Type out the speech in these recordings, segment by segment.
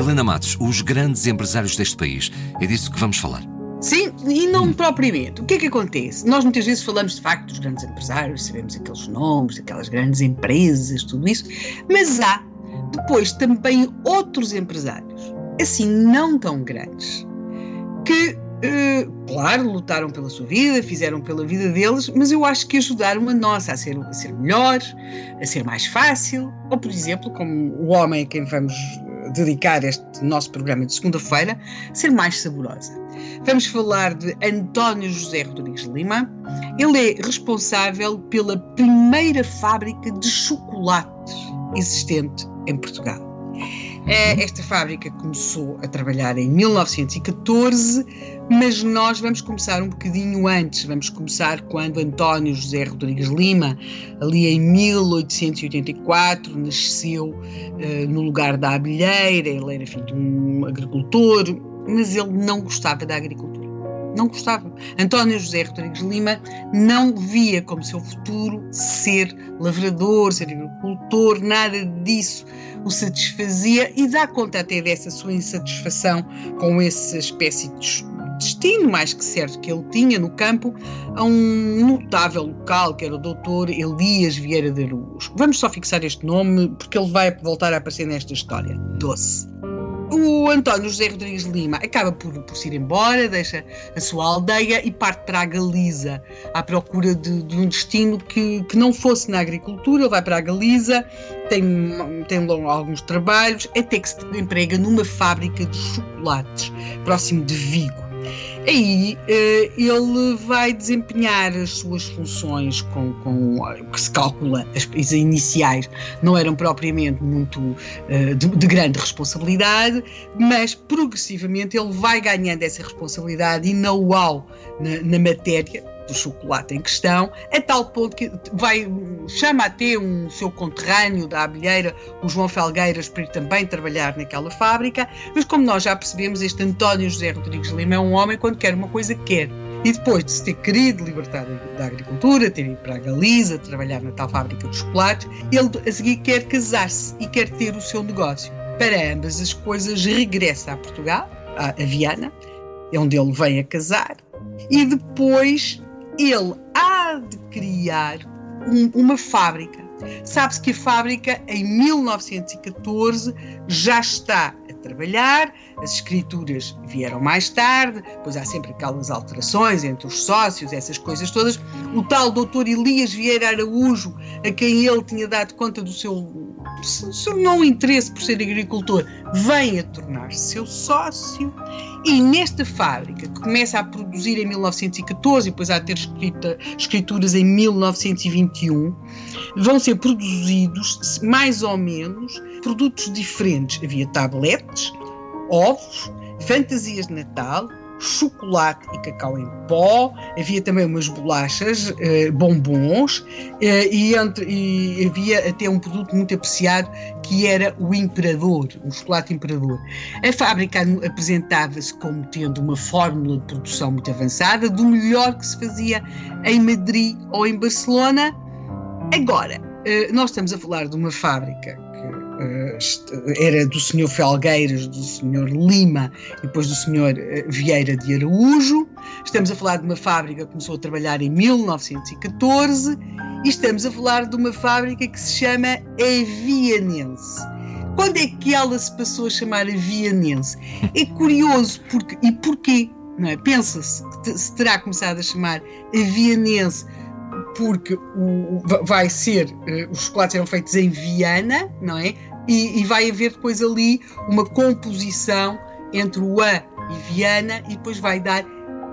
Helena Matos, os grandes empresários deste país. É disso que vamos falar. Sim, e não hum. propriamente. O que é que acontece? Nós muitas vezes falamos de facto dos grandes empresários, sabemos aqueles nomes, aquelas grandes empresas, tudo isso, mas há depois também outros empresários, assim não tão grandes, que, uh, claro, lutaram pela sua vida, fizeram pela vida deles, mas eu acho que ajudaram a nossa a ser, a ser melhor, a ser mais fácil, ou por exemplo, como o homem a quem vamos dedicar este nosso programa de segunda-feira, ser mais saborosa. Vamos falar de António José Rodrigues Lima. Ele é responsável pela primeira fábrica de chocolates existente em Portugal. É, esta fábrica começou a trabalhar em 1914, mas nós vamos começar um bocadinho antes. Vamos começar quando António José Rodrigues Lima, ali em 1884, nasceu uh, no lugar da abelheira. Ele era filho de um agricultor, mas ele não gostava da agricultura. Não gostava. António José Rodrigues Lima não via como seu futuro ser lavrador, ser agricultor, nada disso o satisfazia e dá conta até dessa sua insatisfação com essa espécie de destino mais que certo que ele tinha no campo a um notável local que era o doutor Elias Vieira de Araújo. Vamos só fixar este nome porque ele vai voltar a aparecer nesta história. Doce. O António José Rodrigues Lima acaba por, por se ir embora, deixa a sua aldeia e parte para a Galiza à procura de, de um destino que, que não fosse na agricultura. Ele vai para a Galiza, tem, tem alguns trabalhos, até que se emprega numa fábrica de chocolates próximo de Vigo. Aí eh, ele vai desempenhar as suas funções com, com o que se calcula, as, iniciais não eram propriamente muito eh, de, de, grande responsabilidade, mas progressivamente ele vai ganhando essa responsabilidade e know-how na, na matéria do chocolate em questão, a tal ponto que vai, chama até um seu conterrâneo da abelheira, o João Felgueiras, para ir também trabalhar naquela fábrica, mas como nós já percebemos, este António José Rodrigues Lima é um homem quando quer uma coisa, quer. E depois de se ter querido libertar da agricultura, ter ido para a Galiza, trabalhar na tal fábrica de chocolates, ele a seguir quer casar-se e quer ter o seu negócio. Para ambas as coisas, regressa a Portugal, a Viana, onde ele vem a casar, e depois ele há de criar um, uma fábrica. Sabe-se que a fábrica, em 1914, já está a trabalhar, as escrituras vieram mais tarde, pois há sempre aquelas alterações entre os sócios, essas coisas todas. O tal doutor Elias Vieira Araújo, a quem ele tinha dado conta do seu, do seu não interesse por ser agricultor, vem a tornar-se seu sócio e nesta fábrica, que começa a produzir em 1914 e depois a ter escrita, escrituras em 1921, vão ser produzidos mais ou menos produtos diferentes. Havia tabletes, ovos, fantasias de Natal, chocolate e cacau em pó, havia também umas bolachas, eh, bombons, eh, e, entre, e, havia até um produto muito apreciado que era o Imperador, o chocolate Imperador. A fábrica apresentava-se como tendo uma fórmula de produção muito avançada, do melhor que se fazia em Madrid ou em Barcelona. Agora, eh, nós estamos a falar de uma fábrica era do senhor Felgueiras, do senhor Lima e depois do senhor eh, Vieira de Araújo. Estamos a falar de uma fábrica que começou a trabalhar em 1914 e estamos a falar de uma fábrica que se chama Avianense. Quando é que ela se passou a chamar Avianense? É curioso, porque, e porquê? É? Pensa-se que se terá começado a chamar Avianense porque o, vai ser, uh, os chocolates eram feitos em Viana, não é? E, e vai haver depois ali uma composição entre o A e Viana e depois vai dar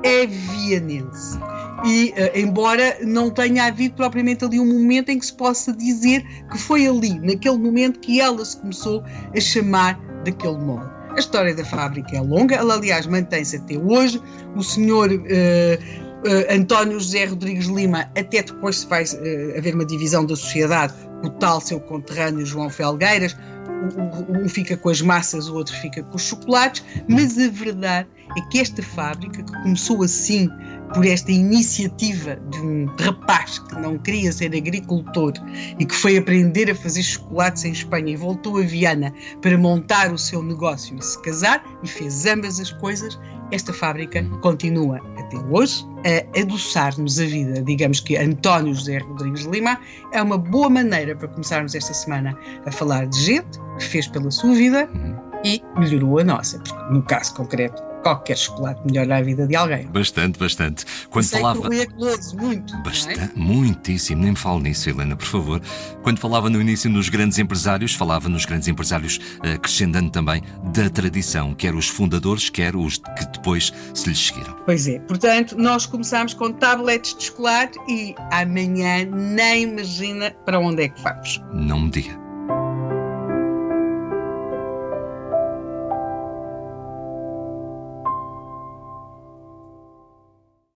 Evianense. E, uh, embora não tenha havido propriamente ali um momento em que se possa dizer que foi ali, naquele momento, que ela se começou a chamar daquele nome. A história da fábrica é longa, ela, aliás, mantém-se até hoje. O senhor uh, uh, António José Rodrigues Lima, até depois se vai haver uma divisão da sociedade, o tal seu conterrâneo João Felgueiras, um fica com as massas, o outro fica com os chocolates, mas a verdade é que esta fábrica, que começou assim por esta iniciativa de um rapaz que não queria ser agricultor e que foi aprender a fazer chocolates em Espanha e voltou a Viana para montar o seu negócio e se casar e fez ambas as coisas, esta fábrica continua até hoje a adoçar-nos a vida. Digamos que António José Rodrigues Lima é uma boa maneira para começarmos esta semana a falar de gente que fez pela sua vida e melhorou a nossa. Porque no caso concreto, qualquer chocolate melhora a vida de alguém. Bastante, bastante. Quando Sei falava. Que é coloso, muito. não é? Bastante, muitíssimo, nem me fale nisso, Helena, por favor. Quando falava no início nos grandes empresários, falava nos grandes empresários, eh, acrescentando também da tradição, quer os fundadores, quer os que depois se lhes seguiram. Pois é, portanto, nós começamos com tabletes de chocolate e amanhã nem imagina para onde é que vamos. Não me diga.